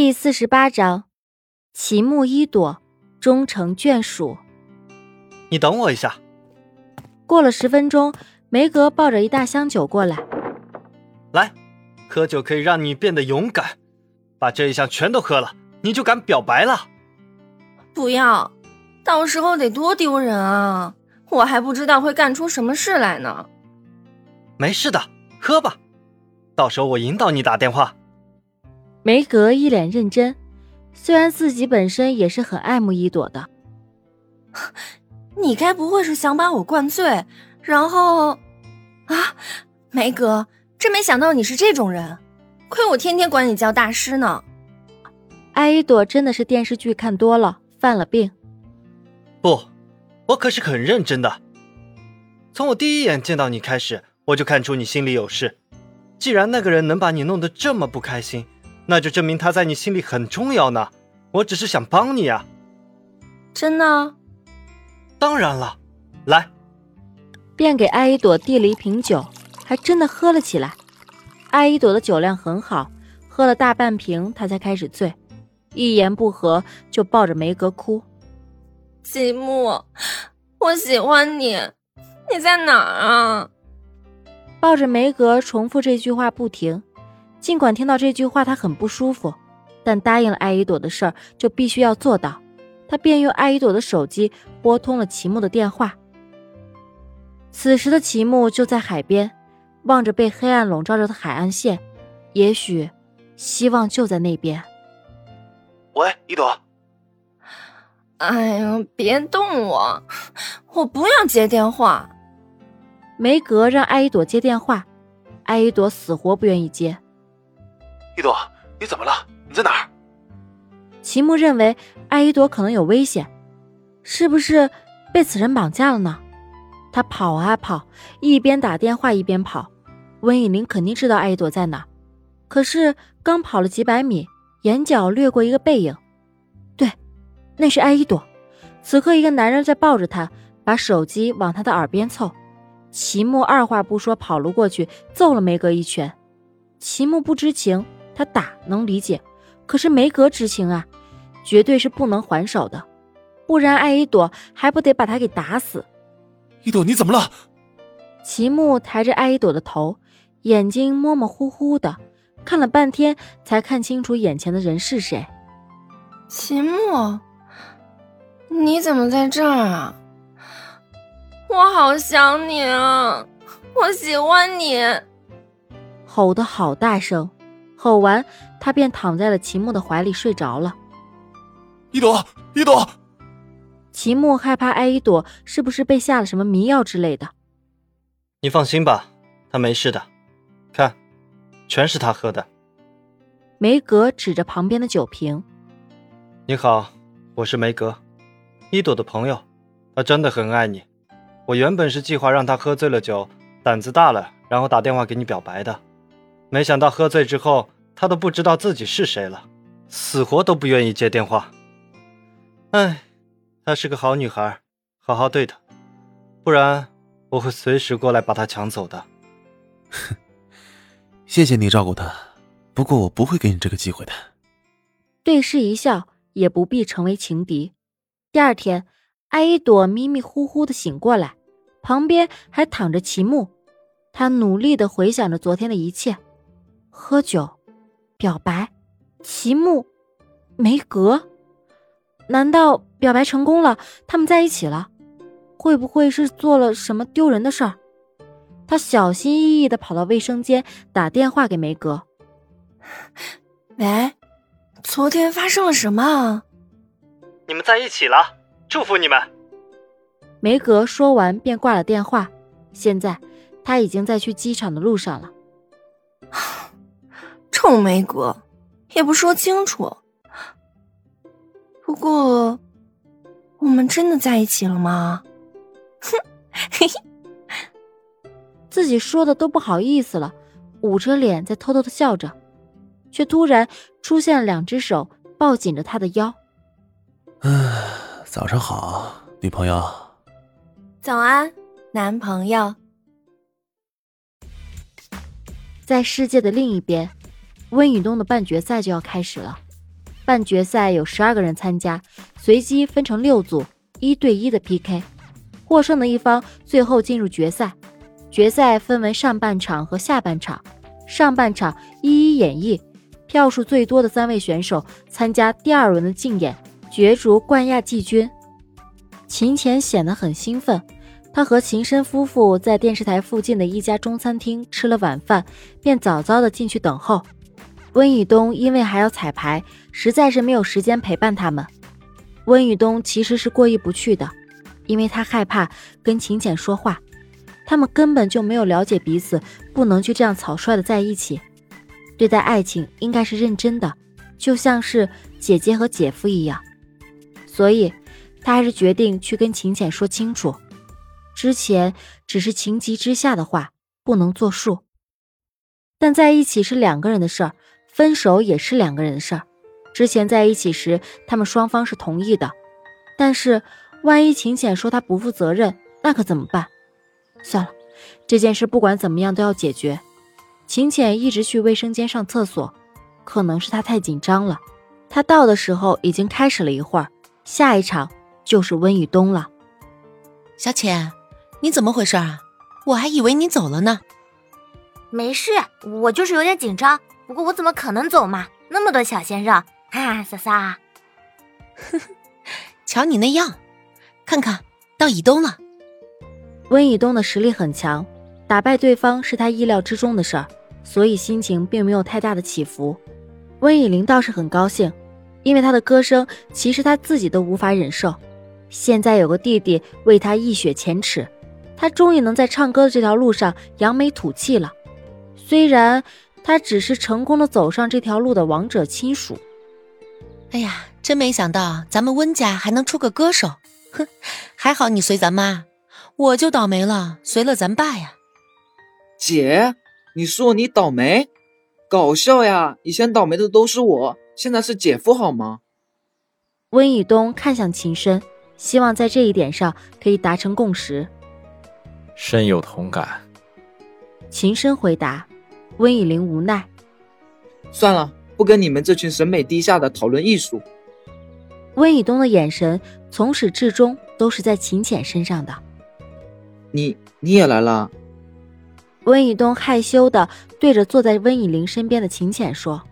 第四十八章，奇木一朵终成眷属。你等我一下。过了十分钟，梅格抱着一大箱酒过来。来，喝酒可以让你变得勇敢，把这一箱全都喝了，你就敢表白了。不要，到时候得多丢人啊！我还不知道会干出什么事来呢。没事的，喝吧，到时候我引导你打电话。梅格一脸认真，虽然自己本身也是很爱慕一朵的。你该不会是想把我灌醉，然后啊？梅格，真没想到你是这种人，亏我天天管你叫大师呢。艾一朵真的是电视剧看多了，犯了病。不，我可是很认真的。从我第一眼见到你开始，我就看出你心里有事。既然那个人能把你弄得这么不开心。那就证明他在你心里很重要呢。我只是想帮你啊。真的？当然了。来，便给艾依朵递了一瓶酒，还真的喝了起来。艾依朵的酒量很好，喝了大半瓶，她才开始醉，一言不合就抱着梅格哭。吉木，我喜欢你，你在哪儿啊？抱着梅格重复这句话不停。尽管听到这句话他很不舒服，但答应了艾依朵的事儿就必须要做到。他便用艾依朵的手机拨通了齐木的电话。此时的齐木就在海边，望着被黑暗笼罩着的海岸线，也许希望就在那边。喂，一朵。哎呀，别动我，我不要接电话。梅格让艾依朵接电话，艾依朵死活不愿意接。一朵，你怎么了？你在哪儿？齐木认为艾依朵可能有危险，是不是被此人绑架了呢？他跑啊跑，一边打电话一边跑。温以玲肯定知道艾依朵在哪，可是刚跑了几百米，眼角掠过一个背影，对，那是艾依朵。此刻，一个男人在抱着她，把手机往她的耳边凑。齐木二话不说跑了过去，揍了梅格一拳。齐木不知情。他打能理解，可是梅格知情啊，绝对是不能还手的，不然艾依朵还不得把他给打死？一朵，你怎么了？齐木抬着艾依朵的头，眼睛模模糊糊的，看了半天才看清楚眼前的人是谁。齐木，你怎么在这儿啊？我好想你啊！我喜欢你！吼得好大声。吼完，他便躺在了齐木的怀里睡着了。一朵，一朵。齐木害怕艾依朵是不是被下了什么迷药之类的。你放心吧，他没事的。看，全是他喝的。梅格指着旁边的酒瓶。你好，我是梅格，一朵的朋友。他真的很爱你。我原本是计划让他喝醉了酒，胆子大了，然后打电话给你表白的。没想到喝醉之后，他都不知道自己是谁了，死活都不愿意接电话。哎，她是个好女孩，好好对她，不然我会随时过来把她抢走的。哼，谢谢你照顾她，不过我不会给你这个机会的。对视一笑，也不必成为情敌。第二天，艾依朵迷迷糊糊的醒过来，旁边还躺着齐木，他努力的回想着昨天的一切。喝酒，表白，齐木，梅格，难道表白成功了？他们在一起了？会不会是做了什么丢人的事儿？他小心翼翼的跑到卫生间，打电话给梅格。喂，昨天发生了什么？你们在一起了，祝福你们。梅格说完便挂了电话。现在他已经在去机场的路上了。臭梅格，也不说清楚。不过，我们真的在一起了吗？哼，嘿嘿，自己说的都不好意思了，捂着脸在偷偷的笑着，却突然出现了两只手抱紧着他的腰。嗯，早上好，女朋友。早安，男朋友。在世界的另一边。温雨东的半决赛就要开始了，半决赛有十二个人参加，随机分成六组，一对一的 PK，获胜的一方最后进入决赛。决赛分为上半场和下半场，上半场一一演绎，票数最多的三位选手参加第二轮的竞演，角逐冠亚季军。秦浅显得很兴奋，他和秦深夫妇在电视台附近的一家中餐厅吃了晚饭，便早早的进去等候。温以东因为还要彩排，实在是没有时间陪伴他们。温以东其实是过意不去的，因为他害怕跟秦浅说话，他们根本就没有了解彼此，不能就这样草率的在一起。对待爱情应该是认真的，就像是姐姐和姐夫一样。所以，他还是决定去跟秦浅说清楚，之前只是情急之下的话，不能作数。但在一起是两个人的事儿。分手也是两个人的事儿。之前在一起时，他们双方是同意的，但是万一秦浅说他不负责任，那可怎么办？算了，这件事不管怎么样都要解决。秦浅一直去卫生间上厕所，可能是他太紧张了。他到的时候已经开始了一会儿，下一场就是温雨东了。小浅，你怎么回事啊？我还以为你走了呢。没事，我就是有点紧张。不过我怎么可能走嘛？那么多小鲜肉，啊，莎莎，呵呵，瞧你那样，看看到以东了。温以东的实力很强，打败对方是他意料之中的事儿，所以心情并没有太大的起伏。温以玲倒是很高兴，因为他的歌声其实他自己都无法忍受，现在有个弟弟为他一雪前耻，他终于能在唱歌的这条路上扬眉吐气了。虽然。他只是成功的走上这条路的王者亲属。哎呀，真没想到咱们温家还能出个歌手。哼，还好你随咱妈，我就倒霉了，随了咱爸呀。姐，你说你倒霉？搞笑呀！以前倒霉的都是我，现在是姐夫好吗？温以东看向秦深，希望在这一点上可以达成共识。深有同感。秦深回答。温以玲无奈，算了，不跟你们这群审美低下的讨论艺术。温以东的眼神从始至终都是在秦浅身上的。你你也来了？温以东害羞的对着坐在温以玲身边的秦浅说：“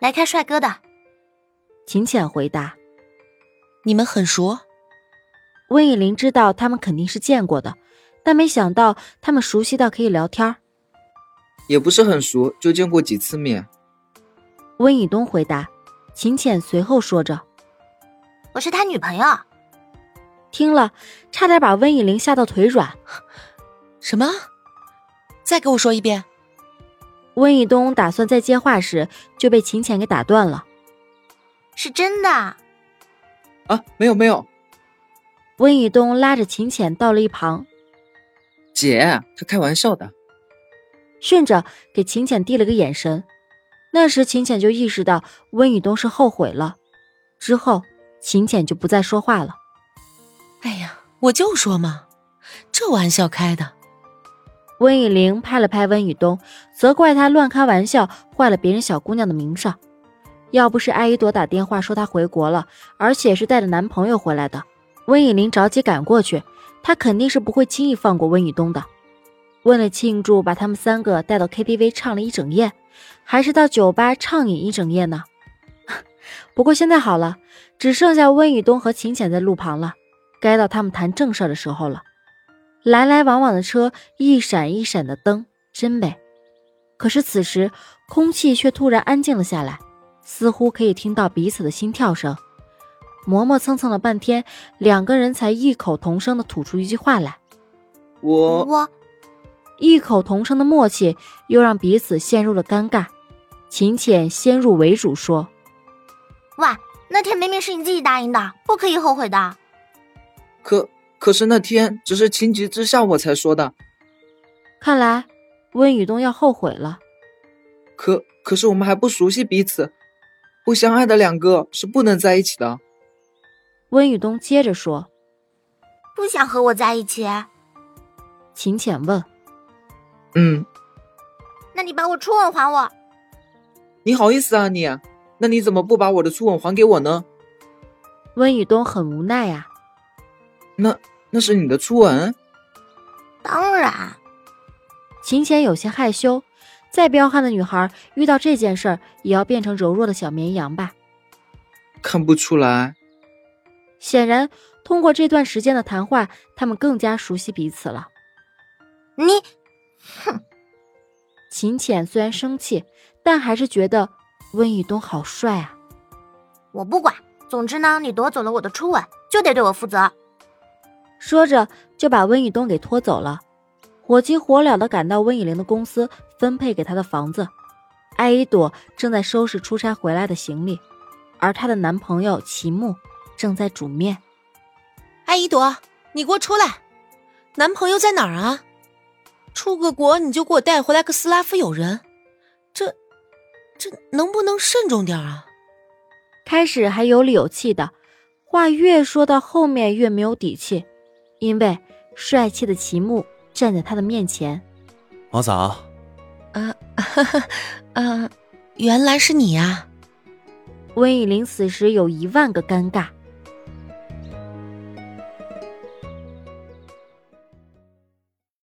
来看帅哥的。”秦浅回答：“你们很熟？”温以玲知道他们肯定是见过的，但没想到他们熟悉到可以聊天。也不是很熟，就见过几次面。温以东回答，秦浅随后说着：“我是他女朋友。”听了，差点把温以玲吓到腿软。什么？再给我说一遍。温以东打算再接话时，就被秦浅给打断了。是真的？啊，没有没有。温以东拉着秦浅到了一旁。姐，他开玩笑的。顺着给秦浅递了个眼神，那时秦浅就意识到温雨东是后悔了。之后秦浅就不再说话了。哎呀，我就说嘛，这玩笑开的。温以玲拍了拍温雨东，责怪他乱开玩笑，坏了别人小姑娘的名声。要不是艾依朵打电话说她回国了，而且是带着男朋友回来的，温以玲着急赶过去，她肯定是不会轻易放过温雨东的。为了庆祝，把他们三个带到 KTV 唱了一整夜，还是到酒吧畅饮一整夜呢？不过现在好了，只剩下温雨东和秦浅在路旁了，该到他们谈正事的时候了。来来往往的车，一闪一闪的灯，真美。可是此时，空气却突然安静了下来，似乎可以听到彼此的心跳声。磨磨蹭蹭了半天，两个人才异口同声的吐出一句话来：“我我。”异口同声的默契，又让彼此陷入了尴尬。秦浅先入为主说：“喂，那天明明是你自己答应的，不可以后悔的。”可可是那天只是情急之下我才说的。看来温雨东要后悔了。可可是我们还不熟悉彼此，不相爱的两个是不能在一起的。温雨东接着说：“不想和我在一起。”秦浅问。嗯，那你把我初吻还我？你好意思啊你？那你怎么不把我的初吻还给我呢？温雨东很无奈呀、那那是你的初吻？当然，秦浅有些害羞，再彪悍的女孩遇到这件事儿也要变成柔弱的小绵羊吧。看不出来。显然，通过这段时间的谈话，他们更加熟悉彼此了。你秦浅虽然生气，但还是觉得温以东好帅啊。我不管。总之呢，你夺走了我的初吻，就得对我负责。说着，就把温以东给拖走了，火急火燎的赶到温以玲的公司，分配给她的房子。艾依朵正在收拾出差回来的行李，而她的男朋友齐木正在煮面。艾依朵，你给我出来！男朋友在哪儿啊？出个国你就给我带回来个斯拉夫友人，这这能不能慎重点啊？开始还有理有气的，话越说到后面越没有底气，因为帅气的齐木站在他的面前。王嫂，啊，啊，原来是你呀、温以玲此时有一万个尴尬。